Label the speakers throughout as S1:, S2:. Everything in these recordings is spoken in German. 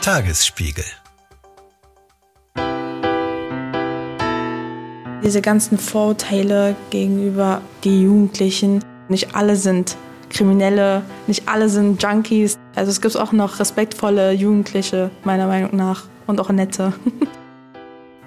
S1: Tagesspiegel
S2: Diese ganzen Vorurteile gegenüber die Jugendlichen, nicht alle sind Kriminelle, nicht alle sind Junkies. Also es gibt auch noch respektvolle Jugendliche, meiner Meinung nach, und auch nette.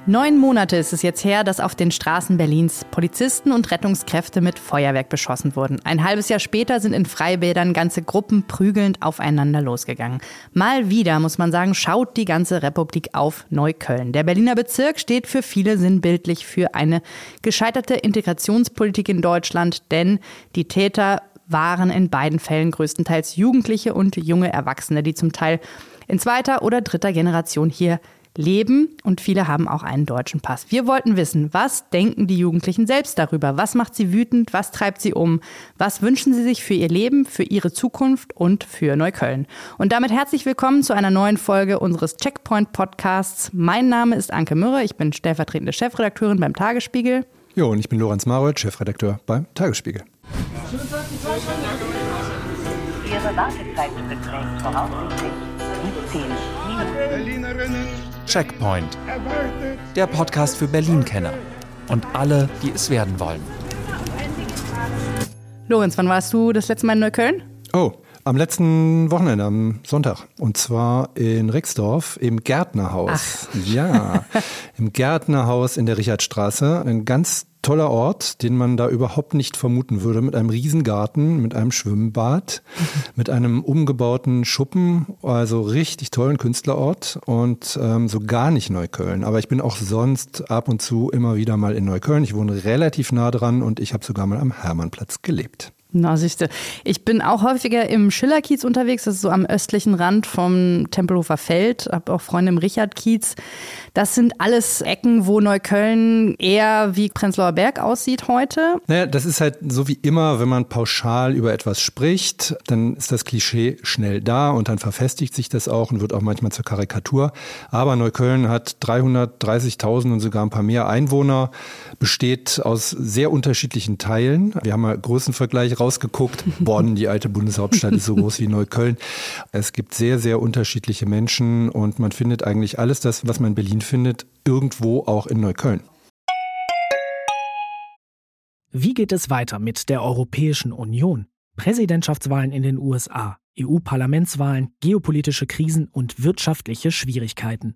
S3: Neun Monate ist es jetzt her, dass auf den Straßen Berlins Polizisten und Rettungskräfte mit Feuerwerk beschossen wurden. Ein halbes Jahr später sind in Freibädern ganze Gruppen prügelnd aufeinander losgegangen. Mal wieder, muss man sagen, schaut die ganze Republik auf Neukölln. Der Berliner Bezirk steht für viele sinnbildlich für eine gescheiterte Integrationspolitik in Deutschland, denn die Täter waren in beiden Fällen größtenteils Jugendliche und junge Erwachsene, die zum Teil in zweiter oder dritter Generation hier leben und viele haben auch einen deutschen Pass. Wir wollten wissen, was denken die Jugendlichen selbst darüber? Was macht sie wütend? Was treibt sie um? Was wünschen sie sich für ihr Leben, für ihre Zukunft und für Neukölln? Und damit herzlich willkommen zu einer neuen Folge unseres Checkpoint Podcasts. Mein Name ist Anke Mürre, ich bin stellvertretende Chefredakteurin beim Tagesspiegel.
S4: Jo, und ich bin Lorenz Marold, Chefredakteur beim Tagesspiegel.
S5: Ihre Wartezeit beträgt voraussichtlich 17 Minuten.
S1: Checkpoint. Der Podcast für Berlin-Kenner und alle, die es werden wollen.
S3: Lorenz, wann warst du das letzte Mal in Neukölln?
S4: Oh, am letzten Wochenende, am Sonntag. Und zwar in Rixdorf im Gärtnerhaus. Ach. Ja, im Gärtnerhaus in der Richardstraße. Ein ganz toller Ort, den man da überhaupt nicht vermuten würde, mit einem Riesengarten, mit einem Schwimmbad, mit einem umgebauten Schuppen, also richtig tollen Künstlerort und ähm, so gar nicht Neukölln. Aber ich bin auch sonst ab und zu immer wieder mal in Neukölln. Ich wohne relativ nah dran und ich habe sogar mal am Hermannplatz gelebt.
S3: Na, siehste. Ich bin auch häufiger im Schillerkiez unterwegs, das ist so am östlichen Rand vom Tempelhofer Feld, habe auch Freunde im Richardkiez. Das sind alles Ecken, wo Neukölln eher wie Prenzlauer Berg aussieht heute.
S4: Naja, das ist halt so wie immer, wenn man pauschal über etwas spricht, dann ist das Klischee schnell da und dann verfestigt sich das auch und wird auch manchmal zur Karikatur. Aber Neukölln hat 330.000 und sogar ein paar mehr Einwohner, besteht aus sehr unterschiedlichen Teilen. Wir haben mal Größenvergleich rausgeguckt. Bonn, die alte Bundeshauptstadt, ist so groß wie Neukölln. Es gibt sehr, sehr unterschiedliche Menschen und man findet eigentlich alles das, was man in Berlin findet, irgendwo auch in Neukölln.
S6: Wie geht es weiter mit der Europäischen Union? Präsidentschaftswahlen in den USA, EU-Parlamentswahlen, geopolitische Krisen und wirtschaftliche Schwierigkeiten.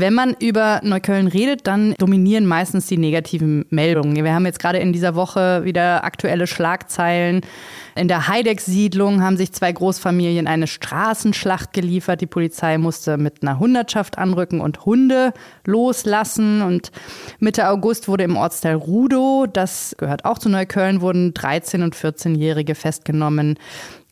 S3: Wenn man über Neukölln redet, dann dominieren meistens die negativen Meldungen. Wir haben jetzt gerade in dieser Woche wieder aktuelle Schlagzeilen. In der Heideck-Siedlung haben sich zwei Großfamilien eine Straßenschlacht geliefert. Die Polizei musste mit einer Hundertschaft anrücken und Hunde loslassen. Und Mitte August wurde im Ortsteil Rudow, das gehört auch zu Neukölln, wurden 13- und 14-Jährige festgenommen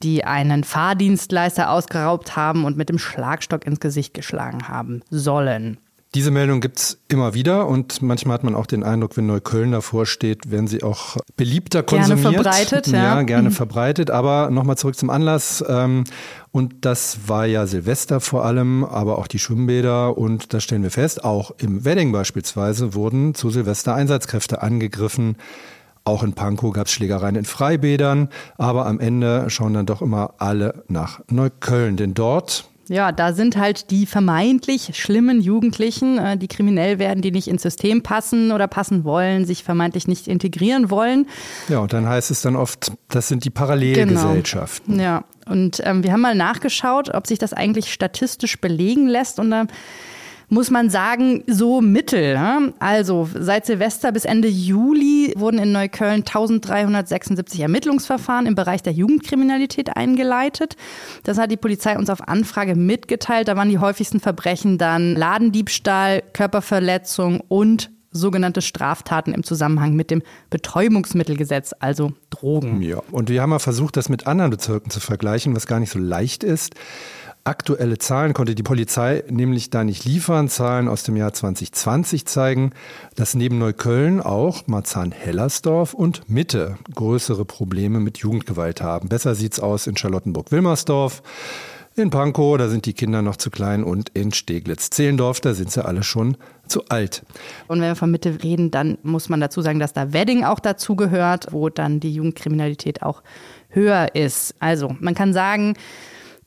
S3: die einen Fahrdienstleister ausgeraubt haben und mit dem Schlagstock ins Gesicht geschlagen haben sollen.
S4: Diese Meldung gibt es immer wieder und manchmal hat man auch den Eindruck, wenn Neukölln davor steht, werden sie auch beliebter konsumiert.
S3: Gerne verbreitet, ja.
S4: Ja, gerne mhm. verbreitet. Aber nochmal zurück zum Anlass. Ähm, und das war ja Silvester vor allem, aber auch die Schwimmbäder. Und da stellen wir fest, auch im Wedding beispielsweise wurden zu Silvester Einsatzkräfte angegriffen. Auch in Pankow gab es Schlägereien in Freibädern, aber am Ende schauen dann doch immer alle nach Neukölln, denn dort
S3: ja, da sind halt die vermeintlich schlimmen Jugendlichen, äh, die kriminell werden, die nicht ins System passen oder passen wollen, sich vermeintlich nicht integrieren wollen.
S4: Ja, und dann heißt es dann oft, das sind die Parallelgesellschaften.
S3: Genau. Ja, und ähm, wir haben mal nachgeschaut, ob sich das eigentlich statistisch belegen lässt. Und da muss man sagen, so mittel. Ne? Also seit Silvester bis Ende Juli wurden in Neukölln 1376 Ermittlungsverfahren im Bereich der Jugendkriminalität eingeleitet. Das hat die Polizei uns auf Anfrage mitgeteilt. Da waren die häufigsten Verbrechen dann Ladendiebstahl, Körperverletzung und sogenannte Straftaten im Zusammenhang mit dem Betäubungsmittelgesetz, also Drogen.
S4: Ja, und wir haben mal versucht, das mit anderen Bezirken zu vergleichen, was gar nicht so leicht ist. Aktuelle Zahlen konnte die Polizei nämlich da nicht liefern. Zahlen aus dem Jahr 2020 zeigen, dass neben Neukölln auch Marzahn-Hellersdorf und Mitte größere Probleme mit Jugendgewalt haben. Besser sieht's aus in Charlottenburg-Wilmersdorf. In Pankow, da sind die Kinder noch zu klein und in Steglitz-Zehlendorf, da sind sie alle schon zu alt.
S3: Und wenn wir von Mitte reden, dann muss man dazu sagen, dass da Wedding auch dazugehört, wo dann die Jugendkriminalität auch höher ist. Also man kann sagen,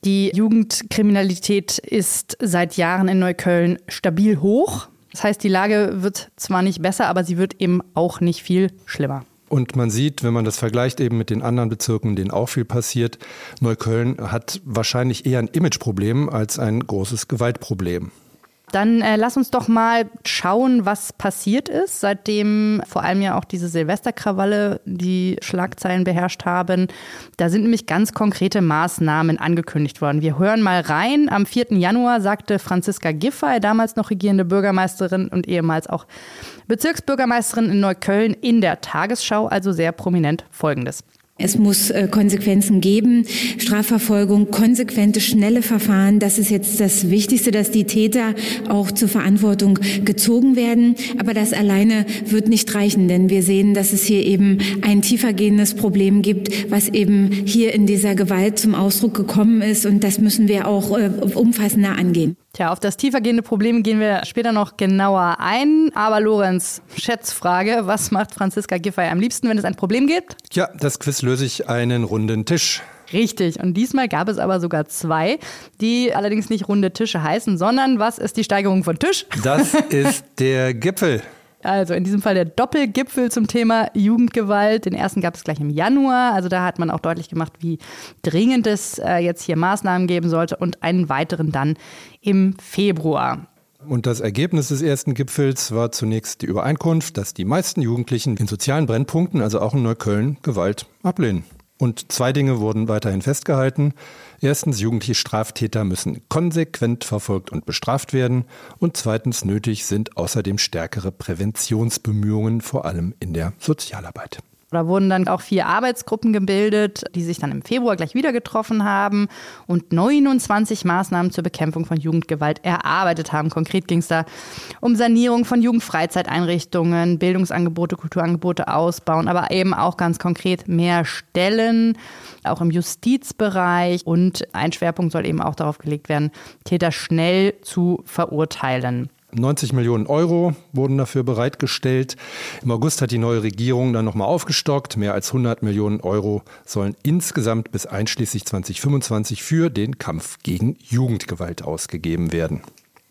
S3: die Jugendkriminalität ist seit Jahren in Neukölln stabil hoch. Das heißt, die Lage wird zwar nicht besser, aber sie wird eben auch nicht viel schlimmer.
S4: Und man sieht, wenn man das vergleicht eben mit den anderen Bezirken, denen auch viel passiert, Neukölln hat wahrscheinlich eher ein Imageproblem als ein großes Gewaltproblem.
S3: Dann äh, lass uns doch mal schauen, was passiert ist, seitdem vor allem ja auch diese Silvesterkrawalle die Schlagzeilen beherrscht haben. Da sind nämlich ganz konkrete Maßnahmen angekündigt worden. Wir hören mal rein. Am 4. Januar sagte Franziska Giffey, damals noch regierende Bürgermeisterin und ehemals auch Bezirksbürgermeisterin in Neukölln, in der Tagesschau also sehr prominent Folgendes.
S7: Es muss äh, Konsequenzen geben, Strafverfolgung, konsequente, schnelle Verfahren. Das ist jetzt das Wichtigste, dass die Täter auch zur Verantwortung gezogen werden. Aber das alleine wird nicht reichen, denn wir sehen, dass es hier eben ein tiefergehendes Problem gibt, was eben hier in dieser Gewalt zum Ausdruck gekommen ist. Und das müssen wir auch äh, umfassender angehen.
S3: Tja, auf das tiefergehende Problem gehen wir später noch genauer ein. Aber Lorenz, Schätzfrage, was macht Franziska Giffey am liebsten, wenn es ein Problem gibt?
S4: Ja, das Quiz löse ich einen runden Tisch.
S3: Richtig. Und diesmal gab es aber sogar zwei, die allerdings nicht runde Tische heißen, sondern was ist die Steigerung von Tisch?
S4: Das ist der Gipfel.
S3: Also in diesem Fall der Doppelgipfel zum Thema Jugendgewalt. Den ersten gab es gleich im Januar. Also da hat man auch deutlich gemacht, wie dringend es äh, jetzt hier Maßnahmen geben sollte und einen weiteren dann im Februar.
S4: Und das Ergebnis des ersten Gipfels war zunächst die Übereinkunft, dass die meisten Jugendlichen in sozialen Brennpunkten, also auch in Neukölln, Gewalt ablehnen. Und zwei Dinge wurden weiterhin festgehalten. Erstens, jugendliche Straftäter müssen konsequent verfolgt und bestraft werden. Und zweitens, nötig sind außerdem stärkere Präventionsbemühungen, vor allem in der Sozialarbeit.
S3: Da wurden dann auch vier Arbeitsgruppen gebildet, die sich dann im Februar gleich wieder getroffen haben und 29 Maßnahmen zur Bekämpfung von Jugendgewalt erarbeitet haben. Konkret ging es da um Sanierung von Jugendfreizeiteinrichtungen, Bildungsangebote, Kulturangebote ausbauen, aber eben auch ganz konkret mehr Stellen, auch im Justizbereich. Und ein Schwerpunkt soll eben auch darauf gelegt werden, Täter schnell zu verurteilen.
S4: 90 Millionen Euro wurden dafür bereitgestellt. Im August hat die neue Regierung dann nochmal aufgestockt. Mehr als 100 Millionen Euro sollen insgesamt bis einschließlich 2025 für den Kampf gegen Jugendgewalt ausgegeben werden.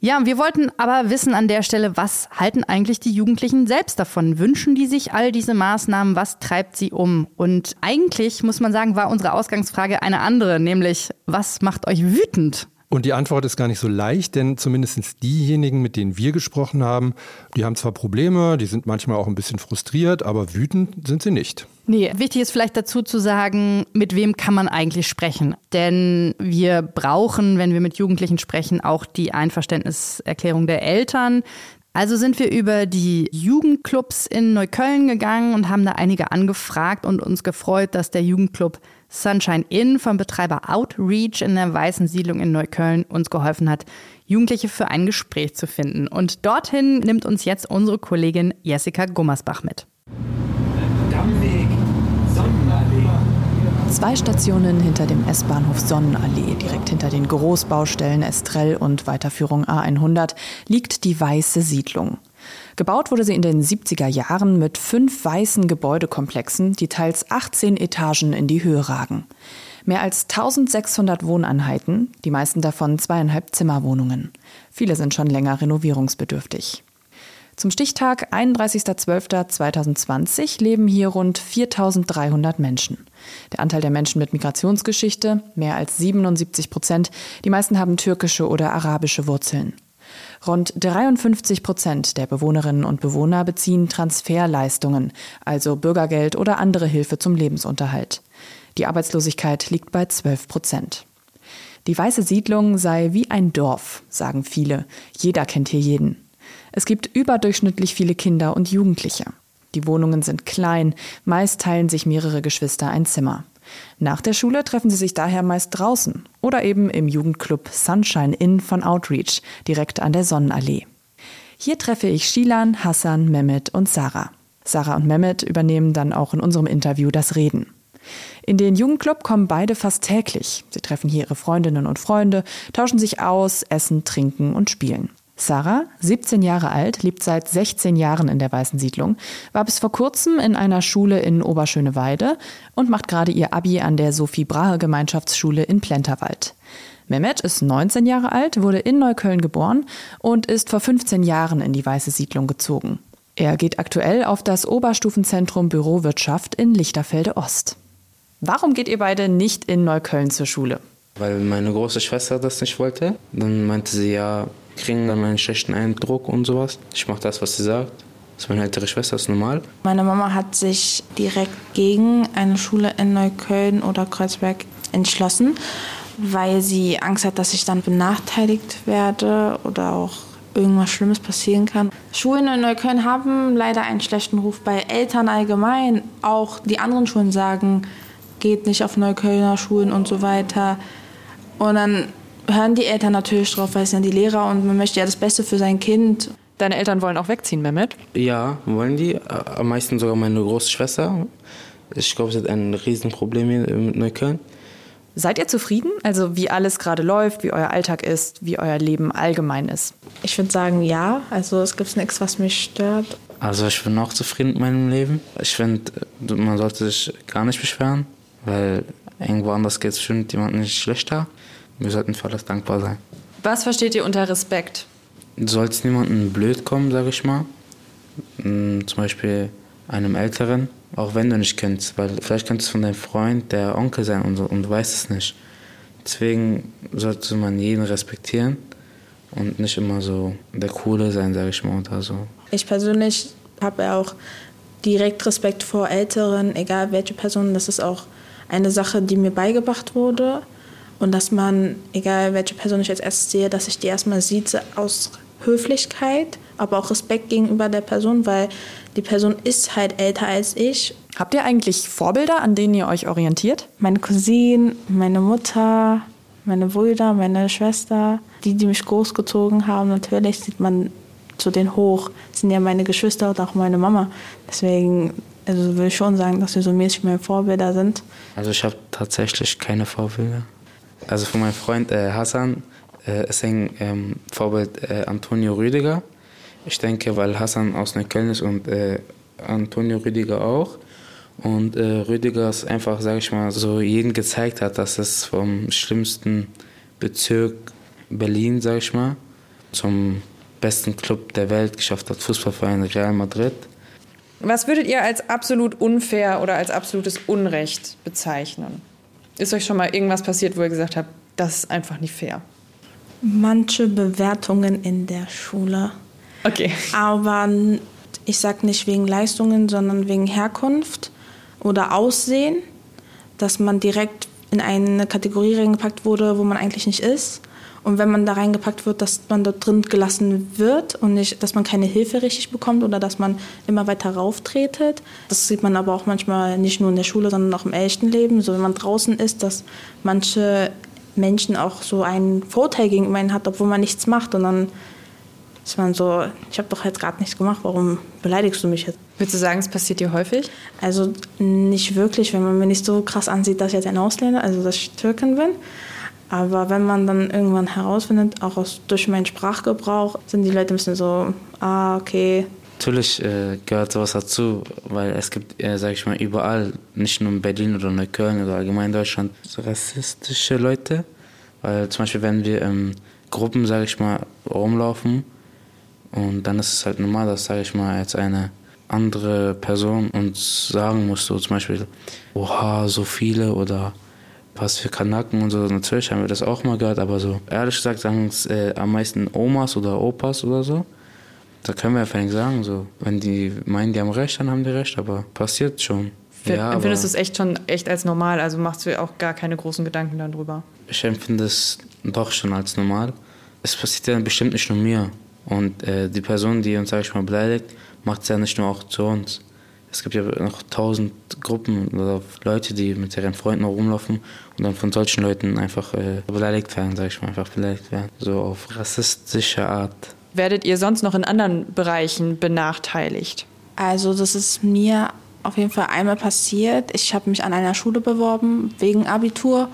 S3: Ja, wir wollten aber wissen an der Stelle, was halten eigentlich die Jugendlichen selbst davon? Wünschen die sich all diese Maßnahmen? Was treibt sie um? Und eigentlich, muss man sagen, war unsere Ausgangsfrage eine andere, nämlich, was macht euch wütend?
S4: Und die Antwort ist gar nicht so leicht, denn zumindest diejenigen, mit denen wir gesprochen haben, die haben zwar Probleme, die sind manchmal auch ein bisschen frustriert, aber wütend sind sie nicht.
S3: Nee, wichtig ist vielleicht dazu zu sagen, mit wem kann man eigentlich sprechen? Denn wir brauchen, wenn wir mit Jugendlichen sprechen, auch die Einverständniserklärung der Eltern. Also sind wir über die Jugendclubs in Neukölln gegangen und haben da einige angefragt und uns gefreut, dass der Jugendclub Sunshine Inn vom Betreiber Outreach in der Weißen Siedlung in Neukölln uns geholfen hat, Jugendliche für ein Gespräch zu finden. Und dorthin nimmt uns jetzt unsere Kollegin Jessica Gummersbach mit.
S8: Dammweg, Sonnenallee.
S9: Zwei Stationen hinter dem S-Bahnhof Sonnenallee, direkt hinter den Großbaustellen Estrell und Weiterführung A100, liegt die Weiße Siedlung. Gebaut wurde sie in den 70er Jahren mit fünf weißen Gebäudekomplexen, die teils 18 Etagen in die Höhe ragen. Mehr als 1600 Wohneinheiten, die meisten davon zweieinhalb Zimmerwohnungen. Viele sind schon länger renovierungsbedürftig. Zum Stichtag 31.12.2020 leben hier rund 4300 Menschen. Der Anteil der Menschen mit Migrationsgeschichte, mehr als 77 Prozent, die meisten haben türkische oder arabische Wurzeln. Rund 53 Prozent der Bewohnerinnen und Bewohner beziehen Transferleistungen, also Bürgergeld oder andere Hilfe zum Lebensunterhalt. Die Arbeitslosigkeit liegt bei 12 Prozent. Die weiße Siedlung sei wie ein Dorf, sagen viele. Jeder kennt hier jeden. Es gibt überdurchschnittlich viele Kinder und Jugendliche. Die Wohnungen sind klein, meist teilen sich mehrere Geschwister ein Zimmer. Nach der Schule treffen sie sich daher meist draußen oder eben im Jugendclub Sunshine Inn von Outreach, direkt an der Sonnenallee. Hier treffe ich Shilan, Hassan, Mehmet und Sarah. Sarah und Mehmet übernehmen dann auch in unserem Interview das Reden. In den Jugendclub kommen beide fast täglich. Sie treffen hier ihre Freundinnen und Freunde, tauschen sich aus, essen, trinken und spielen. Sarah, 17 Jahre alt, lebt seit 16 Jahren in der Weißen Siedlung, war bis vor kurzem in einer Schule in Oberschöneweide und macht gerade ihr Abi an der Sophie Brahe Gemeinschaftsschule in Plenterwald. Mehmet ist 19 Jahre alt, wurde in Neukölln geboren und ist vor 15 Jahren in die Weiße Siedlung gezogen. Er geht aktuell auf das Oberstufenzentrum Bürowirtschaft in Lichterfelde Ost. Warum geht ihr beide nicht in Neukölln zur Schule?
S10: Weil meine große Schwester das nicht wollte. Dann meinte sie, ja, kriegen dann einen schlechten Eindruck und sowas. Ich mache das, was sie sagt. Das ist meine ältere Schwester, das ist normal.
S2: Meine Mama hat sich direkt gegen eine Schule in Neukölln oder Kreuzberg entschlossen, weil sie Angst hat, dass ich dann benachteiligt werde oder auch irgendwas Schlimmes passieren kann. Schulen in Neukölln haben leider einen schlechten Ruf bei Eltern allgemein. Auch die anderen Schulen sagen, geht nicht auf Neuköllner Schulen und so weiter. Und dann hören die Eltern natürlich drauf, weil es sind die Lehrer und man möchte ja das Beste für sein Kind.
S9: Deine Eltern wollen auch wegziehen, Mehmet?
S10: Ja, wollen die. Am meisten sogar meine große Schwester. Ich glaube, es hat ein Riesenproblem hier mit Neukölln.
S9: Seid ihr zufrieden? Also wie alles gerade läuft, wie euer Alltag ist, wie euer Leben allgemein ist?
S2: Ich würde sagen, ja. Also es gibt nichts, was mich stört.
S10: Also ich bin auch zufrieden mit meinem Leben. Ich finde, man sollte sich gar nicht beschweren, weil irgendwo anders geht es bestimmt jemandem nicht schlechter. Wir sollten für alles dankbar sein.
S9: Was versteht ihr unter Respekt?
S10: Du sollst niemandem blöd kommen, sag ich mal. Hm, zum Beispiel einem Älteren, auch wenn du nicht kennst, weil vielleicht könnte es von deinem Freund der Onkel sein und, und du weißt es nicht. Deswegen sollte man jeden respektieren und nicht immer so der Coole sein, sage ich mal, oder so.
S2: Ich persönlich habe auch direkt Respekt vor Älteren, egal welche Person. Das ist auch eine Sache, die mir beigebracht wurde. Und dass man, egal welche Person ich jetzt erst sehe, dass ich die erstmal sieht aus Höflichkeit, aber auch Respekt gegenüber der Person, weil die Person ist halt älter als ich.
S9: Habt ihr eigentlich Vorbilder, an denen ihr euch orientiert?
S2: Meine Cousine, meine Mutter, meine Brüder, meine Schwester, die, die mich großgezogen haben. Natürlich sieht man zu denen hoch. Das sind ja meine Geschwister und auch meine Mama. Deswegen also will ich schon sagen, dass wir so mäßig meine Vorbilder sind.
S10: Also ich habe tatsächlich keine Vorbilder. Also von meinem Freund äh, Hassan äh, ist ein ähm, Vorbild äh, Antonio Rüdiger. Ich denke, weil Hassan aus Neukölln ist und äh, Antonio Rüdiger auch. Und äh, Rüdiger ist einfach, sage ich mal, so jeden gezeigt hat, dass es vom schlimmsten Bezirk Berlin, sage ich mal, zum besten Club der Welt geschafft hat, Fußballverein Real Madrid.
S9: Was würdet ihr als absolut unfair oder als absolutes Unrecht bezeichnen? Ist euch schon mal irgendwas passiert, wo ihr gesagt habt, das ist einfach nicht fair?
S2: Manche Bewertungen in der Schule.
S9: Okay.
S2: Aber ich sage nicht wegen Leistungen, sondern wegen Herkunft oder Aussehen, dass man direkt in eine Kategorie reingepackt wurde, wo man eigentlich nicht ist. Und wenn man da reingepackt wird, dass man dort drin gelassen wird und nicht, dass man keine Hilfe richtig bekommt oder dass man immer weiter rauftretet. Das sieht man aber auch manchmal nicht nur in der Schule, sondern auch im echten Leben. So wenn man draußen ist, dass manche Menschen auch so einen Vorteil gegenüber ihnen hat, obwohl man nichts macht. Und dann ist man so, ich habe doch jetzt gerade nichts gemacht, warum beleidigst du mich jetzt?
S9: Würdest du sagen, es passiert dir häufig?
S2: Also nicht wirklich, wenn man mir nicht so krass ansieht, dass ich jetzt ein Ausländer, also dass ich Türkin bin. Aber wenn man dann irgendwann herausfindet, auch aus, durch meinen Sprachgebrauch, sind die Leute ein bisschen so, ah, okay.
S10: Natürlich äh, gehört sowas dazu, weil es gibt, äh, sag ich mal, überall, nicht nur in Berlin oder Neukölln oder allgemein in Deutschland, rassistische Leute. Weil zum Beispiel, wenn wir in Gruppen, sag ich mal, rumlaufen, und dann ist es halt normal, dass, sage ich mal, jetzt eine andere Person uns sagen muss, so zum Beispiel, oha, so viele oder was für Kanaken und so. Natürlich haben wir das auch mal gehört, aber so ehrlich gesagt sagen es äh, am meisten Omas oder Opas oder so. Da können wir einfach nicht sagen, so. Wenn die meinen, die haben recht, dann haben die recht, aber passiert schon.
S9: Ja, empfindest du es echt schon echt als normal? Also machst du auch gar keine großen Gedanken darüber?
S10: Ich empfinde es doch schon als normal. Es passiert ja bestimmt nicht nur mir. Und äh, die Person, die uns, sag ich mal, beleidigt, macht es ja nicht nur auch zu uns. Es gibt ja noch tausend Gruppen oder Leute, die mit ihren Freunden rumlaufen und dann von solchen Leuten einfach äh, beleidigt werden, sag ich mal, einfach beleidigt werden. So auf rassistische Art.
S9: Werdet ihr sonst noch in anderen Bereichen benachteiligt?
S2: Also das ist mir auf jeden Fall einmal passiert. Ich habe mich an einer Schule beworben wegen Abitur.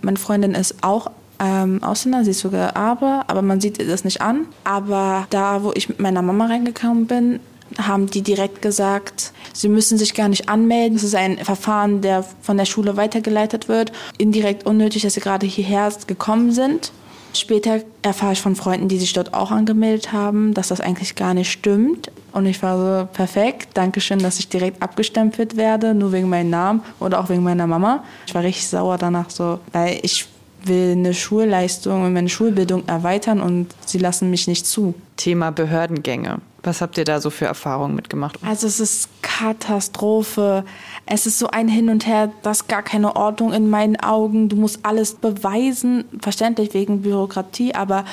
S2: Meine Freundin ist auch ähm, Ausländer, sie ist sogar aber, aber man sieht ihr das nicht an. Aber da, wo ich mit meiner Mama reingekommen bin, haben die direkt gesagt, sie müssen sich gar nicht anmelden. Es ist ein Verfahren, der von der Schule weitergeleitet wird. Indirekt unnötig, dass sie gerade hierher gekommen sind. Später erfahre ich von Freunden, die sich dort auch angemeldet haben, dass das eigentlich gar nicht stimmt. Und ich war so, perfekt, danke schön, dass ich direkt abgestempelt werde, nur wegen meinem Namen oder auch wegen meiner Mama. Ich war richtig sauer danach so, weil ich will eine Schulleistung und meine Schulbildung erweitern und sie lassen mich nicht zu.
S9: Thema Behördengänge. Was habt ihr da so für Erfahrungen mitgemacht?
S2: Also es ist Katastrophe. Es ist so ein Hin und Her, das gar keine Ordnung in meinen Augen. Du musst alles beweisen, verständlich wegen Bürokratie, aber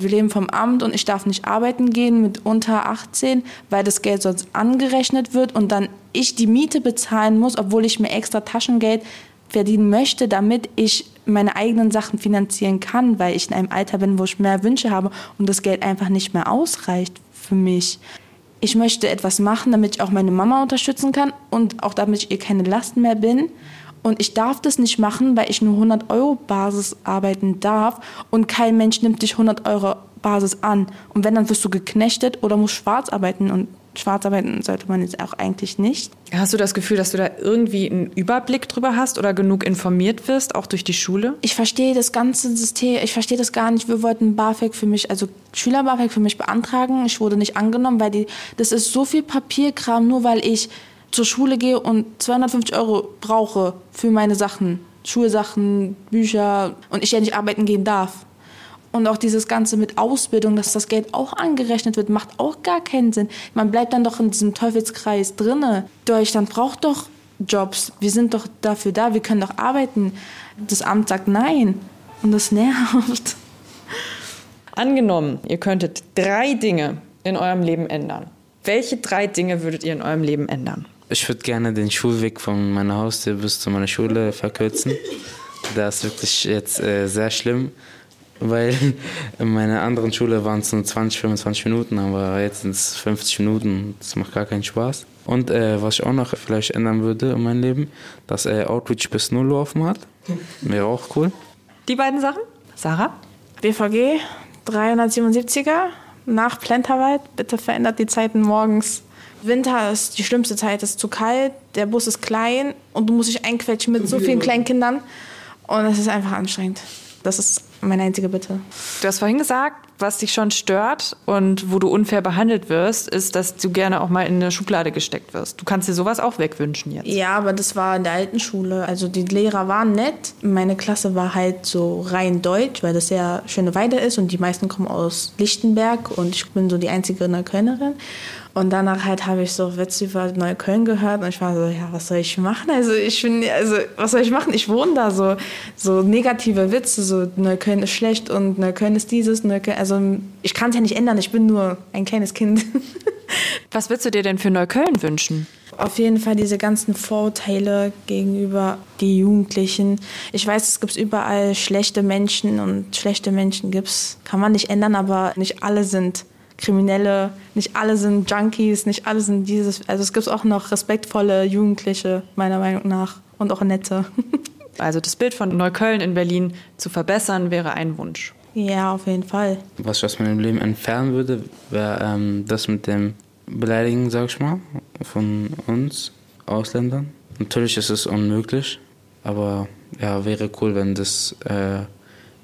S2: wir leben vom Amt und ich darf nicht arbeiten gehen mit unter 18, weil das Geld sonst angerechnet wird und dann ich die Miete bezahlen muss, obwohl ich mir extra Taschengeld verdienen möchte, damit ich meine eigenen Sachen finanzieren kann, weil ich in einem Alter bin, wo ich mehr Wünsche habe und das Geld einfach nicht mehr ausreicht für mich. Ich möchte etwas machen, damit ich auch meine Mama unterstützen kann und auch damit ich ihr keine Last mehr bin. Und ich darf das nicht machen, weil ich nur 100 Euro Basis arbeiten darf und kein Mensch nimmt dich 100 Euro Basis an. Und wenn, dann wirst du geknechtet oder musst schwarz arbeiten. Und schwarz arbeiten sollte man jetzt auch eigentlich nicht.
S9: Hast du das Gefühl, dass du da irgendwie einen Überblick drüber hast oder genug informiert wirst, auch durch die Schule?
S2: Ich verstehe das ganze System, ich verstehe das gar nicht. Wir wollten BAföG für mich, also Schüler-BAföG für mich beantragen. Ich wurde nicht angenommen, weil die, das ist so viel Papierkram, nur weil ich zur Schule gehe und 250 Euro brauche für meine Sachen. Schulsachen, Bücher und ich ja nicht arbeiten gehen darf. Und auch dieses Ganze mit Ausbildung, dass das Geld auch angerechnet wird, macht auch gar keinen Sinn. Man bleibt dann doch in diesem Teufelskreis drinne. Deutschland braucht doch Jobs. Wir sind doch dafür da. Wir können doch arbeiten. Das Amt sagt nein. Und das nervt.
S9: Angenommen, ihr könntet drei Dinge in eurem Leben ändern. Welche drei Dinge würdet ihr in eurem Leben ändern?
S10: Ich würde gerne den Schulweg von meiner Haustür bis zu meiner Schule verkürzen. Das ist wirklich jetzt äh, sehr schlimm weil in meiner anderen Schule waren es nur 20, 25 Minuten, aber jetzt sind es 50 Minuten. Das macht gar keinen Spaß. Und äh, was ich auch noch vielleicht ändern würde in meinem Leben, dass äh, Outreach bis null offen hat. Wäre auch cool.
S9: Die beiden Sachen? Sarah?
S2: BVG 377er nach Plenterwald. Bitte verändert die Zeiten morgens. Winter ist die schlimmste Zeit, es ist zu kalt, der Bus ist klein und du musst dich einquetschen mit so vielen kleinen Kindern. Und es ist einfach anstrengend. Das ist meine einzige Bitte.
S9: Du hast vorhin gesagt, was dich schon stört und wo du unfair behandelt wirst, ist, dass du gerne auch mal in eine Schublade gesteckt wirst. Du kannst dir sowas auch wegwünschen jetzt.
S2: Ja, aber das war in der alten Schule. Also die Lehrer waren nett. Meine Klasse war halt so rein deutsch, weil das ja schöne Weide ist und die meisten kommen aus Lichtenberg und ich bin so die einzige Neuköllnerin. Und danach halt habe ich so Witze über Neukölln gehört und ich war so, ja, was soll ich machen? Also ich bin, also was soll ich machen? Ich wohne da so, so negative Witze, so Neukölln ist schlecht und Neukölln ist dieses, Neukölln, also ich kann es ja nicht ändern, ich bin nur ein kleines Kind.
S9: was würdest du dir denn für Neukölln wünschen?
S2: Auf jeden Fall diese ganzen Vorurteile gegenüber die Jugendlichen. Ich weiß, es gibt überall schlechte Menschen und schlechte Menschen gibt's. Kann man nicht ändern, aber nicht alle sind Kriminelle, nicht alle sind Junkies, nicht alle sind dieses. Also es gibt auch noch respektvolle Jugendliche, meiner Meinung nach, und auch nette.
S9: Also das Bild von Neukölln in Berlin zu verbessern, wäre ein Wunsch.
S2: Ja, auf jeden Fall.
S10: Was ich aus meinem Leben entfernen würde, wäre ähm, das mit dem Beleidigen, sag ich mal, von uns Ausländern. Natürlich ist es unmöglich, aber ja, wäre cool, wenn das äh,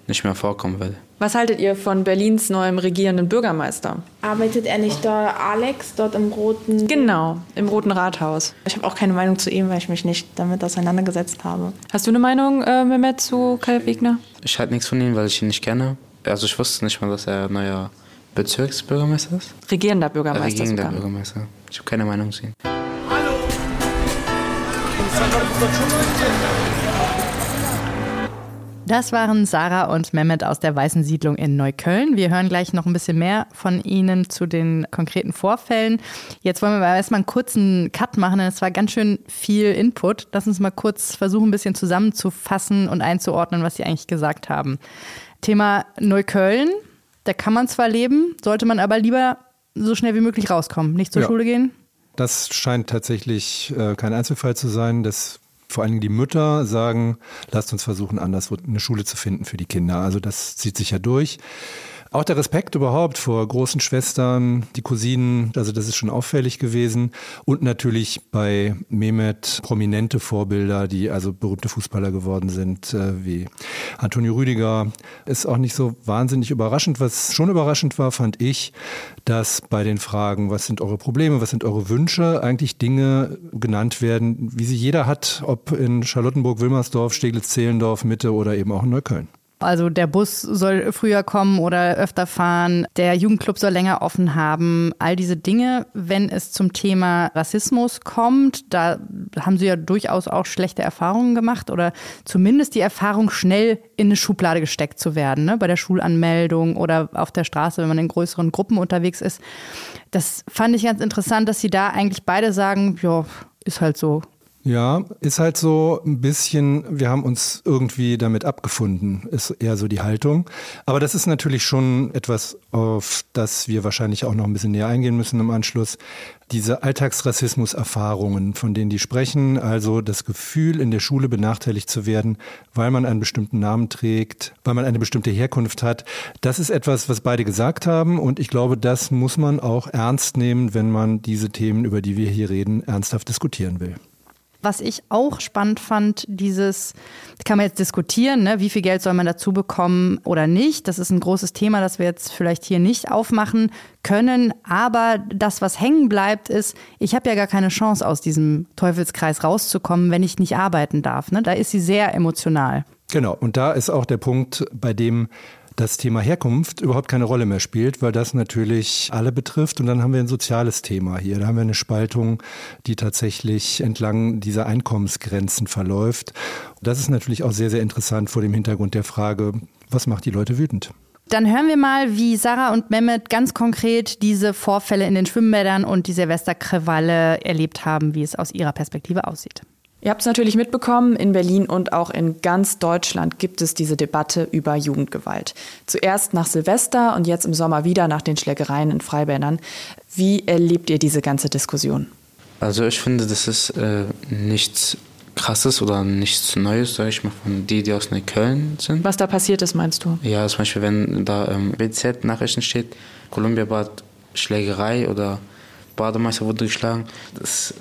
S10: nicht mehr vorkommen würde.
S9: Was haltet ihr von Berlins neuem regierenden Bürgermeister?
S2: Arbeitet er nicht da, Alex, dort im Roten?
S9: Genau, im Roten Rathaus.
S2: Ich habe auch keine Meinung zu ihm, weil ich mich nicht damit auseinandergesetzt habe.
S9: Hast du eine Meinung, äh, Mehmet, zu Kai Wegner?
S10: Ich halte nichts von ihm, weil ich ihn nicht kenne. Also ich wusste nicht mal, dass er neuer Bezirksbürgermeister ist.
S9: Regierender Bürgermeister.
S10: Regierender
S9: sogar.
S10: Bürgermeister. Ich habe keine Meinung zu ihm.
S3: Das waren Sarah und Mehmet aus der Weißen Siedlung in Neukölln. Wir hören gleich noch ein bisschen mehr von Ihnen zu den konkreten Vorfällen. Jetzt wollen wir erstmal einen kurzen Cut machen, denn es war ganz schön viel Input. Lass uns mal kurz versuchen, ein bisschen zusammenzufassen und einzuordnen, was Sie eigentlich gesagt haben. Thema Neukölln, da kann man zwar leben, sollte man aber lieber so schnell wie möglich rauskommen, nicht zur ja. Schule gehen.
S4: Das scheint tatsächlich äh, kein Einzelfall zu sein. Das vor allen Dingen die Mütter sagen, lasst uns versuchen, anderswo eine Schule zu finden für die Kinder. Also das zieht sich ja durch. Auch der Respekt überhaupt vor großen Schwestern, die Cousinen, also das ist schon auffällig gewesen. Und natürlich bei Mehmet prominente Vorbilder, die also berühmte Fußballer geworden sind, äh, wie Antonio Rüdiger. Ist auch nicht so wahnsinnig überraschend. Was schon überraschend war, fand ich, dass bei den Fragen, was sind eure Probleme, was sind eure Wünsche, eigentlich Dinge genannt werden, wie sie jeder hat, ob in Charlottenburg, Wilmersdorf, Steglitz-Zehlendorf, Mitte oder eben auch in Neukölln.
S3: Also der Bus soll früher kommen oder öfter fahren, der Jugendclub soll länger offen haben, all diese Dinge. Wenn es zum Thema Rassismus kommt, da haben Sie ja durchaus auch schlechte Erfahrungen gemacht oder zumindest die Erfahrung, schnell in eine Schublade gesteckt zu werden, ne? bei der Schulanmeldung oder auf der Straße, wenn man in größeren Gruppen unterwegs ist. Das fand ich ganz interessant, dass Sie da eigentlich beide sagen, ja, ist halt so,
S4: ja, ist halt so ein bisschen, wir haben uns irgendwie damit abgefunden, ist eher so die Haltung. Aber das ist natürlich schon etwas, auf das wir wahrscheinlich auch noch ein bisschen näher eingehen müssen im Anschluss. Diese Alltagsrassismus-Erfahrungen, von denen die sprechen, also das Gefühl, in der Schule benachteiligt zu werden, weil man einen bestimmten Namen trägt, weil man eine bestimmte Herkunft hat, das ist etwas, was beide gesagt haben. Und ich glaube, das muss man auch ernst nehmen, wenn man diese Themen, über die wir hier reden, ernsthaft diskutieren will.
S3: Was ich auch spannend fand, dieses, kann man jetzt diskutieren, ne, wie viel Geld soll man dazu bekommen oder nicht. Das ist ein großes Thema, das wir jetzt vielleicht hier nicht aufmachen können. Aber das, was hängen bleibt, ist, ich habe ja gar keine Chance, aus diesem Teufelskreis rauszukommen, wenn ich nicht arbeiten darf. Ne? Da ist sie sehr emotional.
S4: Genau, und da ist auch der Punkt, bei dem das Thema Herkunft überhaupt keine Rolle mehr spielt, weil das natürlich alle betrifft. Und dann haben wir ein soziales Thema hier. Da haben wir eine Spaltung, die tatsächlich entlang dieser Einkommensgrenzen verläuft. Das ist natürlich auch sehr, sehr interessant vor dem Hintergrund der Frage, was macht die Leute wütend?
S3: Dann hören wir mal, wie Sarah und Mehmet ganz konkret diese Vorfälle in den Schwimmbädern und die Silvesterkrawalle erlebt haben, wie es aus ihrer Perspektive aussieht.
S9: Ihr habt es natürlich mitbekommen, in Berlin und auch in ganz Deutschland gibt es diese Debatte über Jugendgewalt. Zuerst nach Silvester und jetzt im Sommer wieder nach den Schlägereien in Freibädern. Wie erlebt ihr diese ganze Diskussion?
S10: Also ich finde, das ist äh, nichts Krasses oder nichts Neues, sage ich mal, von die, die aus Neukölln sind.
S9: Was da passiert ist, meinst du?
S10: Ja, zum Beispiel, wenn da ähm, BZ-Nachrichten steht, Columbia-Bad Schlägerei oder Bademeister wurde geschlagen, das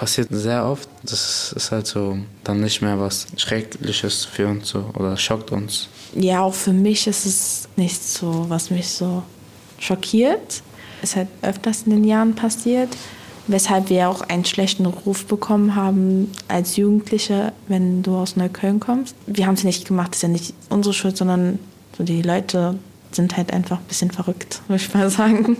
S10: passiert sehr oft. Das ist halt so dann nicht mehr was Schreckliches für uns so oder schockt uns.
S2: Ja, auch für mich ist es nicht so, was mich so schockiert. Es hat öfters in den Jahren passiert, weshalb wir auch einen schlechten Ruf bekommen haben als Jugendliche, wenn du aus Neukölln kommst. Wir haben es nicht gemacht, das ist ja nicht unsere Schuld, sondern so die Leute sind halt einfach ein bisschen verrückt, würde ich mal sagen.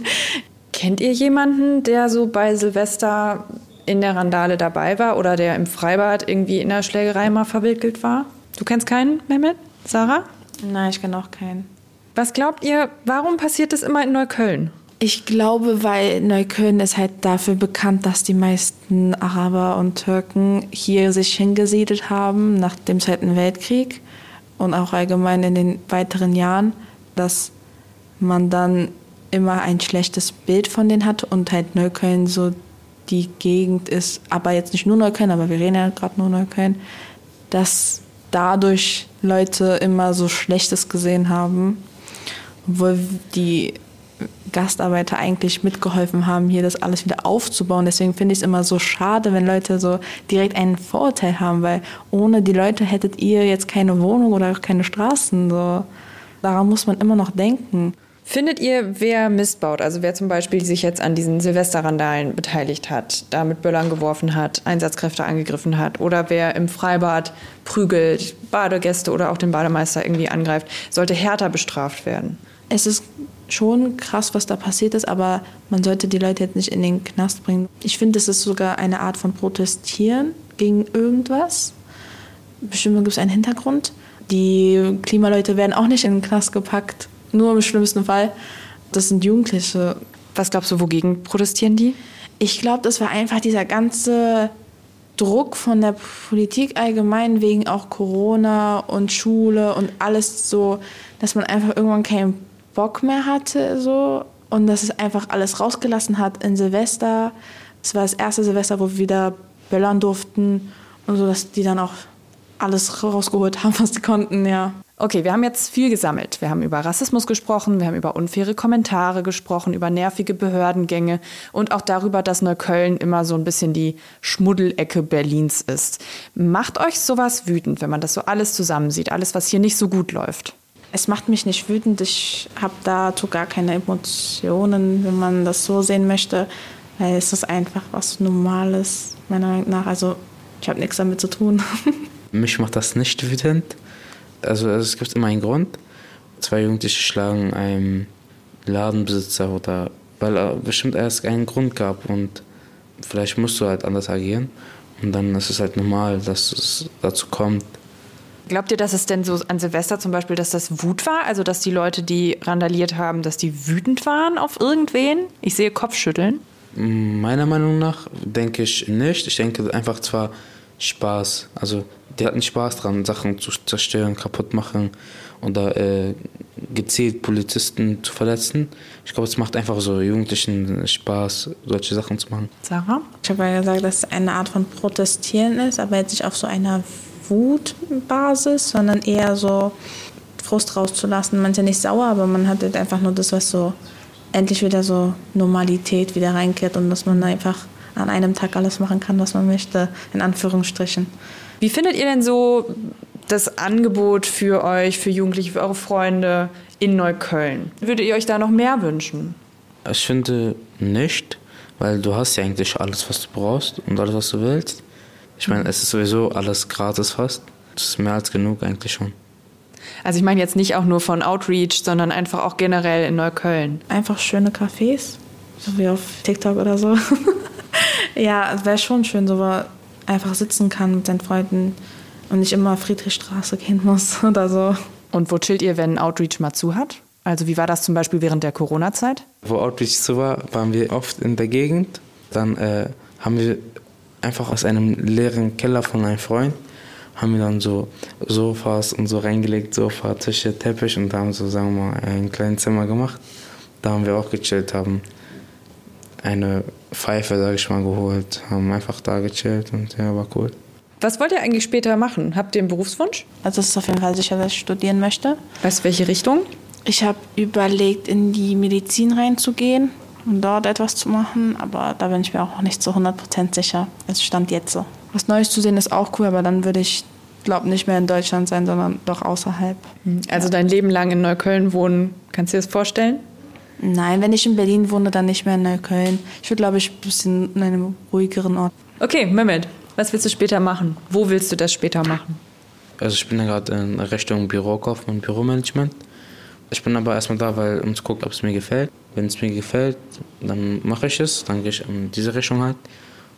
S9: Kennt ihr jemanden, der so bei Silvester in der Randale dabei war oder der im Freibad irgendwie in der Schlägerei mal verwickelt war? Du kennst keinen, Mehmet? Sarah?
S2: Nein, ich kenne auch keinen.
S9: Was glaubt ihr, warum passiert das immer in Neukölln?
S2: Ich glaube, weil Neukölln ist halt dafür bekannt, dass die meisten Araber und Türken hier sich hingesiedelt haben nach dem Zweiten Weltkrieg und auch allgemein in den weiteren Jahren, dass man dann immer ein schlechtes Bild von denen hat und halt Neukölln so die Gegend ist, aber jetzt nicht nur Neukölln, aber wir reden ja gerade nur Neukölln, dass dadurch Leute immer so Schlechtes gesehen haben, obwohl die Gastarbeiter eigentlich mitgeholfen haben, hier das alles wieder aufzubauen. Deswegen finde ich es immer so schade, wenn Leute so direkt einen Vorurteil haben, weil ohne die Leute hättet ihr jetzt keine Wohnung oder auch keine Straßen. So. Daran muss man immer noch denken.
S9: Findet ihr, wer Mist baut, also wer zum Beispiel sich jetzt an diesen Silvesterrandalen beteiligt hat, da mit Böllern geworfen hat, Einsatzkräfte angegriffen hat oder wer im Freibad prügelt, Badegäste oder auch den Bademeister irgendwie angreift, sollte härter bestraft werden?
S2: Es ist schon krass, was da passiert ist, aber man sollte die Leute jetzt nicht in den Knast bringen. Ich finde, es ist sogar eine Art von Protestieren gegen irgendwas. Bestimmt gibt es einen Hintergrund Die Klimaleute werden auch nicht in den Knast gepackt. Nur im schlimmsten Fall. Das sind Jugendliche.
S9: Was glaubst du, wogegen protestieren die?
S2: Ich glaube, das war einfach dieser ganze Druck von der Politik allgemein wegen auch Corona und Schule und alles so, dass man einfach irgendwann keinen Bock mehr hatte so und dass es einfach alles rausgelassen hat in Silvester. Es war das erste Silvester, wo wir wieder böllern durften und so, dass die dann auch alles rausgeholt haben, was sie konnten, ja.
S9: Okay, wir haben jetzt viel gesammelt. Wir haben über Rassismus gesprochen, wir haben über unfaire Kommentare gesprochen, über nervige Behördengänge und auch darüber, dass Neukölln immer so ein bisschen die Schmuddelecke Berlins ist. Macht euch sowas wütend, wenn man das so alles zusammensieht, alles, was hier nicht so gut läuft?
S2: Es macht mich nicht wütend. Ich habe dazu gar keine Emotionen, wenn man das so sehen möchte, weil es ist einfach was Normales, meiner Meinung nach. Also ich habe nichts damit zu tun.
S10: Mich macht das nicht wütend also es gibt immer einen Grund. Zwei Jugendliche schlagen einen Ladenbesitzer oder weil er bestimmt erst einen Grund gab und vielleicht musst du halt anders agieren und dann ist es halt normal, dass es dazu kommt.
S9: Glaubt ihr, dass es denn so an Silvester zum Beispiel, dass das Wut war? Also, dass die Leute, die randaliert haben, dass die wütend waren auf irgendwen? Ich sehe Kopfschütteln.
S10: Meiner Meinung nach denke ich nicht. Ich denke einfach zwar Spaß. Also die hatten Spaß dran, Sachen zu zerstören, kaputt machen oder äh, gezielt Polizisten zu verletzen. Ich glaube, es macht einfach so Jugendlichen Spaß, solche Sachen zu machen.
S2: Sarah? Ich habe ja gesagt, dass es eine Art von Protestieren ist, aber jetzt nicht auf so einer Wutbasis, sondern eher so Frust rauszulassen. Man ist ja nicht sauer, aber man hat halt einfach nur das, was so endlich wieder so Normalität wieder reinkehrt und dass man einfach an einem Tag alles machen kann, was man möchte, in Anführungsstrichen.
S9: Wie findet ihr denn so das Angebot für euch, für Jugendliche, für eure Freunde in Neukölln? Würdet ihr euch da noch mehr wünschen?
S10: Ich finde nicht, weil du hast ja eigentlich alles, was du brauchst und alles, was du willst. Ich meine, es ist sowieso alles gratis fast. Das ist mehr als genug eigentlich schon.
S9: Also ich meine jetzt nicht auch nur von Outreach, sondern einfach auch generell in Neukölln.
S2: Einfach schöne Cafés, so wie auf TikTok oder so. ja, es wäre schon schön, so einfach sitzen kann mit seinen Freunden und nicht immer Friedrichstraße gehen muss oder so.
S9: Und wo chillt ihr, wenn Outreach mal zu hat? Also wie war das zum Beispiel während der Corona-Zeit?
S10: Wo Outreach zu war, waren wir oft in der Gegend. Dann äh, haben wir einfach aus einem leeren Keller von einem Freund haben wir dann so Sofas und so reingelegt, Sofa, Tische, Teppich und da haben so, sagen wir mal, ein kleines Zimmer gemacht. Da haben wir auch gechillt, haben eine Pfeife, sag ich mal, geholt, haben einfach da gechillt und ja, war cool.
S9: Was wollt ihr eigentlich später machen? Habt ihr einen Berufswunsch?
S2: Also es ist auf jeden Fall sicher, dass ich studieren möchte.
S9: Weißt du, welche Richtung?
S2: Ich habe überlegt, in die Medizin reinzugehen und dort etwas zu machen, aber da bin ich mir auch nicht zu 100% sicher. Es stand jetzt so. Was Neues zu sehen ist auch cool, aber dann würde ich, glaube nicht mehr in Deutschland sein, sondern doch außerhalb.
S9: Also ja. dein Leben lang in Neukölln wohnen, kannst du dir das vorstellen?
S2: Nein, wenn ich in Berlin wohne, dann nicht mehr in Neukölln. Ich würde, glaube ich, ein bisschen in einem ruhigeren Ort.
S9: Okay, Mehmet, was willst du später machen? Wo willst du das später machen?
S10: Also ich bin ja gerade in Richtung Bürokauf und Büromanagement. Ich bin aber erstmal da, weil um zu gucken, ob es mir gefällt. Wenn es mir gefällt, dann mache ich es. Dann gehe ich in diese Richtung halt.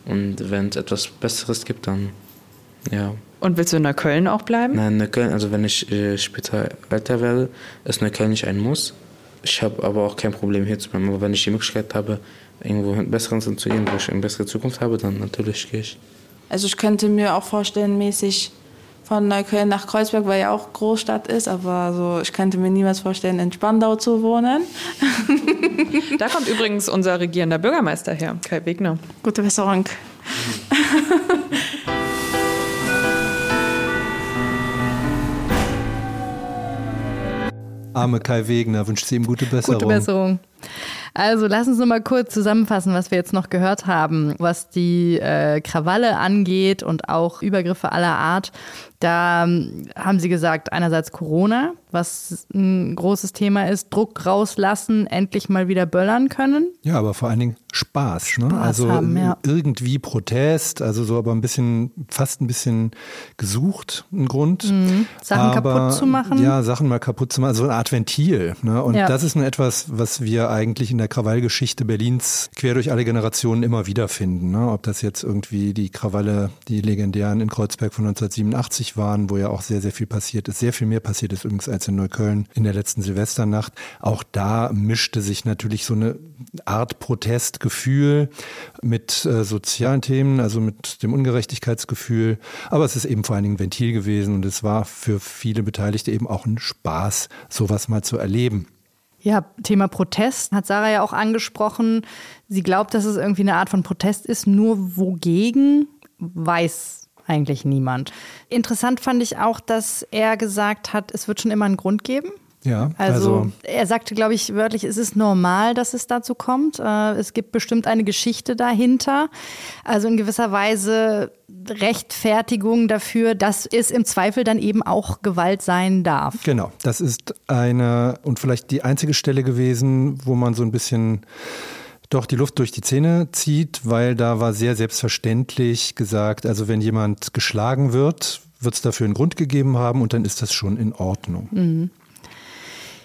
S10: Und wenn es etwas Besseres gibt, dann ja.
S9: Und willst du in Neukölln auch bleiben?
S10: Nein, Neukölln, also wenn ich äh, später älter werde, ist Neukölln nicht ein Muss. Ich habe aber auch kein Problem hier zu bleiben. Aber wenn ich die Möglichkeit habe, irgendwo in besseren Sinn zu gehen, wo ich eine bessere Zukunft habe, dann natürlich gehe ich.
S2: Also ich könnte mir auch vorstellen, mäßig von Neukölln nach Kreuzberg, weil ja auch Großstadt ist, aber so, ich könnte mir niemals vorstellen, in Spandau zu wohnen.
S9: da kommt übrigens unser regierender Bürgermeister her, Kai Wegner.
S2: Gute Besserung.
S4: Arme Kai Wegner wünscht sie ihm gute Besserung.
S3: Gute Besserung. Also lass uns noch mal kurz zusammenfassen, was wir jetzt noch gehört haben, was die äh, Krawalle angeht und auch Übergriffe aller Art. Da ähm, haben sie gesagt, einerseits Corona, was ein großes Thema ist, Druck rauslassen, endlich mal wieder böllern können.
S4: Ja, aber vor allen Dingen Spaß. Ne?
S3: Spaß
S4: also
S3: haben, ja.
S4: irgendwie Protest, also so aber ein bisschen, fast ein bisschen gesucht, ein Grund.
S3: Mhm. Sachen
S4: aber,
S3: kaputt zu machen.
S4: Ja, Sachen mal kaputt zu machen, so eine Art Ventil. Ne? Und
S3: Ja.
S4: das ist nur etwas, was wir eigentlich in der Krawallgeschichte Berlins quer durch alle Generationen immer wieder finden. Ne? Ob das jetzt irgendwie die Krawalle, die legendären in Kreuzberg von 1987 waren, wo ja auch sehr, sehr viel passiert ist. Sehr viel mehr passiert ist übrigens als in Neukölln in der letzten Silvesternacht. Auch da mischte sich natürlich so eine Art Protestgefühl mit äh, sozialen Themen, also mit dem Ungerechtigkeitsgefühl. Aber es ist eben vor allen Dingen Ventil gewesen und es war für viele Beteiligte eben auch ein Spaß, sowas mal zu erleben.
S3: Ja, Thema Protest hat Sarah ja auch angesprochen. Sie glaubt, dass es irgendwie eine Art von Protest ist, nur wogegen weiß eigentlich niemand. Interessant fand ich auch, dass er gesagt hat, es wird schon immer einen Grund geben.
S4: Ja,
S3: Also,
S4: also,
S3: er sagte, glaube ich, wörtlich, es ist normal, dass es dazu kommt. Äh, Es gibt bestimmt eine Geschichte dahinter. Also in gewisser Weise Rechtfertigung dafür, dass es im Zweifel dann eben auch Gewalt sein darf.
S4: genau, das ist eine und vielleicht die einzige Stelle gewesen, wo man so ein bisschen doch die Luft durch die Zähne zieht, weil da war sehr selbstverständlich gesagt, also wenn jemand geschlagen wird, wird es dafür einen Grund gegeben haben und dann ist das schon in Ordnung.
S3: Mhm.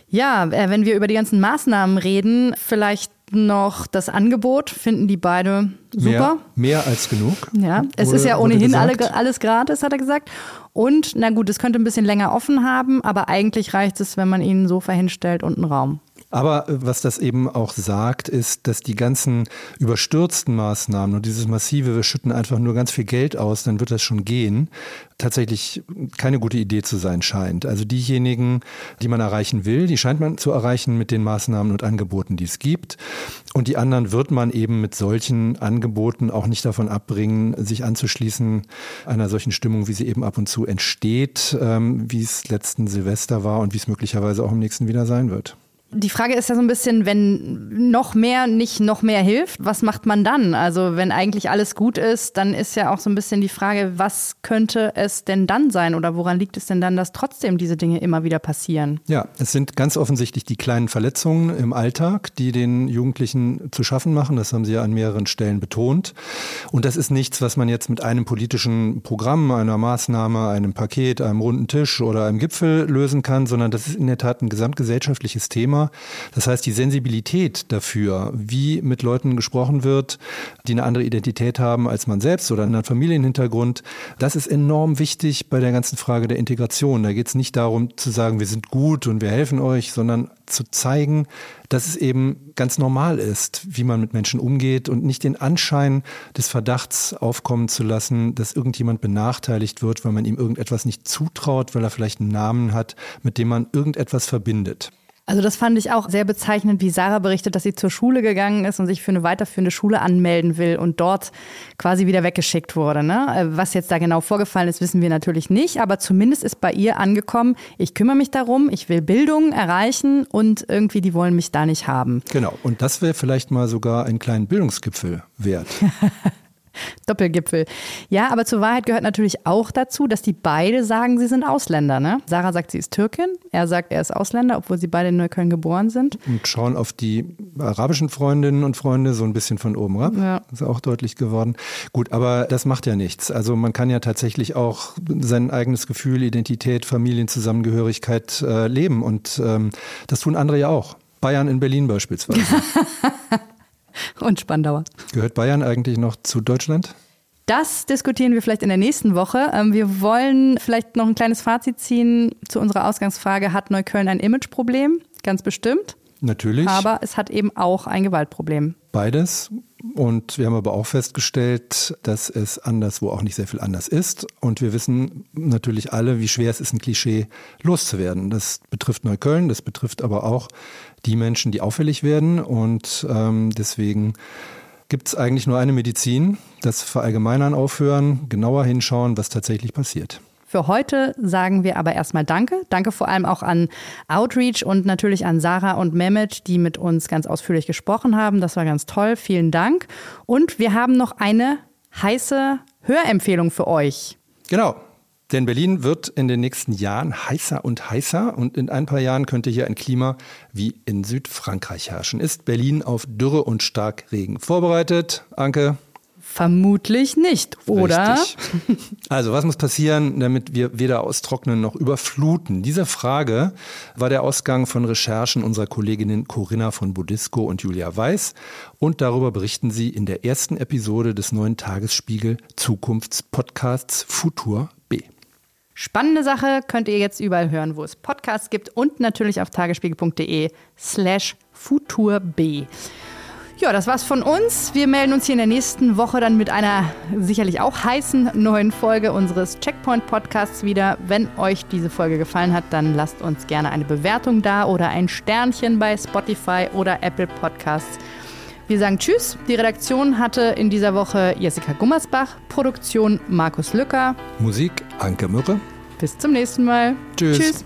S3: Ja, äh, wenn wir über die ganzen Maßnahmen reden, vielleicht noch das Angebot, finden die beide super.
S4: Mehr, mehr als genug.
S3: Ja, es
S4: wurde-
S3: ist ja ohnehin alle, alles gratis, hat er gesagt. Und na gut, es könnte ein bisschen länger offen haben, aber eigentlich reicht es, wenn man ihnen ein Sofa hinstellt und einen Raum.
S4: Aber äh, was das eben auch sagt, ist, dass die ganzen überstürzten Maßnahmen und dieses massive, wir schütten einfach nur ganz viel Geld aus, dann wird das schon gehen, tatsächlich keine gute Idee zu sein scheint. Also diejenigen, die man erreichen will, die scheint man zu erreichen mit den Maßnahmen und Angeboten, die es gibt. Und die anderen wird man eben mit solchen Angeboten auch nicht davon abbringen, sich anzuschließen einer solchen Stimmung, wie sie eben ab und zu entsteht, ähm, wie es letzten Silvester war und wie es möglicherweise auch im nächsten wieder sein wird.
S3: Die Frage ist ja so ein bisschen, wenn noch mehr nicht noch mehr hilft, was macht man dann? Also wenn eigentlich alles gut ist, dann ist ja auch so ein bisschen die Frage, was könnte es denn dann sein oder woran liegt es denn dann, dass trotzdem diese Dinge immer wieder passieren?
S4: Ja, es sind ganz offensichtlich die kleinen Verletzungen im Alltag, die den Jugendlichen zu schaffen machen. Das haben Sie ja an mehreren Stellen betont. Und das ist nichts, was man jetzt mit einem politischen Programm, einer Maßnahme, einem Paket, einem runden Tisch oder einem Gipfel lösen kann, sondern das ist in der Tat ein gesamtgesellschaftliches Thema. Das heißt, die Sensibilität dafür, wie mit Leuten gesprochen wird, die eine andere Identität haben als man selbst oder einen Familienhintergrund, das ist enorm wichtig bei der ganzen Frage der Integration. Da geht es nicht darum zu sagen, wir sind gut und wir helfen euch, sondern zu zeigen, dass es eben ganz normal ist, wie man mit Menschen umgeht und nicht den Anschein des Verdachts aufkommen zu lassen, dass irgendjemand benachteiligt wird, weil man ihm irgendetwas nicht zutraut, weil er vielleicht einen Namen hat, mit dem man irgendetwas verbindet.
S3: Also das fand ich auch sehr bezeichnend, wie Sarah berichtet, dass sie zur Schule gegangen ist und sich für eine weiterführende Schule anmelden will und dort quasi wieder weggeschickt wurde. Ne? Äh, Was jetzt da genau vorgefallen ist, wissen wir natürlich nicht, aber zumindest ist bei ihr angekommen, ich kümmere mich darum, ich will Bildung erreichen und irgendwie die wollen mich da nicht haben.
S4: Genau, und das wäre vielleicht mal sogar einen kleinen Bildungsgipfel wert.
S3: Doppelgipfel. Ja, aber zur Wahrheit gehört natürlich auch dazu, dass die beide sagen, sie sind Ausländer. Ne? Sarah sagt, sie ist Türkin, er sagt, er ist Ausländer, obwohl sie beide in Neukölln geboren sind.
S4: Und schauen auf die arabischen Freundinnen und Freunde so ein bisschen von oben ab.
S3: Ja.
S4: Ist auch deutlich geworden. Gut, aber das macht ja nichts. Also man kann ja tatsächlich auch sein eigenes Gefühl, Identität, Familienzusammengehörigkeit äh, leben. Und ähm, das tun andere ja auch. Bayern in Berlin beispielsweise.
S3: Und Spandauer.
S4: Gehört Bayern eigentlich noch zu Deutschland?
S3: Das diskutieren wir vielleicht in der nächsten Woche. Ähm, Wir wollen vielleicht noch ein kleines Fazit ziehen zu unserer Ausgangsfrage, hat Neukölln ein Imageproblem? Ganz bestimmt.
S4: Natürlich.
S3: Aber es hat eben auch ein Gewaltproblem.
S4: Beides. Und wir haben aber auch festgestellt, dass es anderswo auch nicht sehr viel anders ist. Und wir wissen natürlich alle, wie schwer es ist, ein Klischee loszuwerden. Das betrifft Neukölln, das betrifft aber auch die Menschen, die auffällig werden. Und ähm, deswegen gibt es eigentlich nur eine Medizin, das Verallgemeinern aufhören, genauer hinschauen, was tatsächlich passiert.
S3: Für heute sagen wir aber erstmal Danke. Danke vor allem auch an Outreach und natürlich an Sarah und Mehmet, die mit uns ganz ausführlich gesprochen haben. Das war ganz toll. Vielen Dank. Und wir haben noch eine heiße Hörempfehlung für euch.
S4: Genau. Denn Berlin wird in den nächsten Jahren heißer und heißer und in ein paar Jahren könnte hier ein Klima wie in Südfrankreich herrschen. Ist Berlin auf Dürre und Starkregen vorbereitet? Anke?
S3: Vermutlich nicht, oder?
S4: Richtig. Also, was muss passieren, damit wir weder austrocknen noch überfluten? Diese Frage war der Ausgang von Recherchen unserer Kolleginnen Corinna von Budisco und Julia Weiß. Und darüber berichten sie in der ersten Episode des neuen Tagesspiegel Zukunftspodcasts Futur B.
S3: Spannende Sache könnt ihr jetzt überall hören, wo es Podcasts gibt und natürlich auf tagesspiegel.de slash futurb. Ja, das war's von uns. Wir melden uns hier in der nächsten Woche dann mit einer sicherlich auch heißen neuen Folge unseres Checkpoint Podcasts wieder. Wenn euch diese Folge gefallen hat, dann lasst uns gerne eine Bewertung da oder ein Sternchen bei Spotify oder Apple Podcasts. Wir sagen Tschüss. Die Redaktion hatte in dieser Woche Jessica Gummersbach, Produktion Markus Lücker,
S4: Musik Anke Mürre.
S3: Bis zum nächsten Mal.
S4: Tschüss.
S3: Tschüss.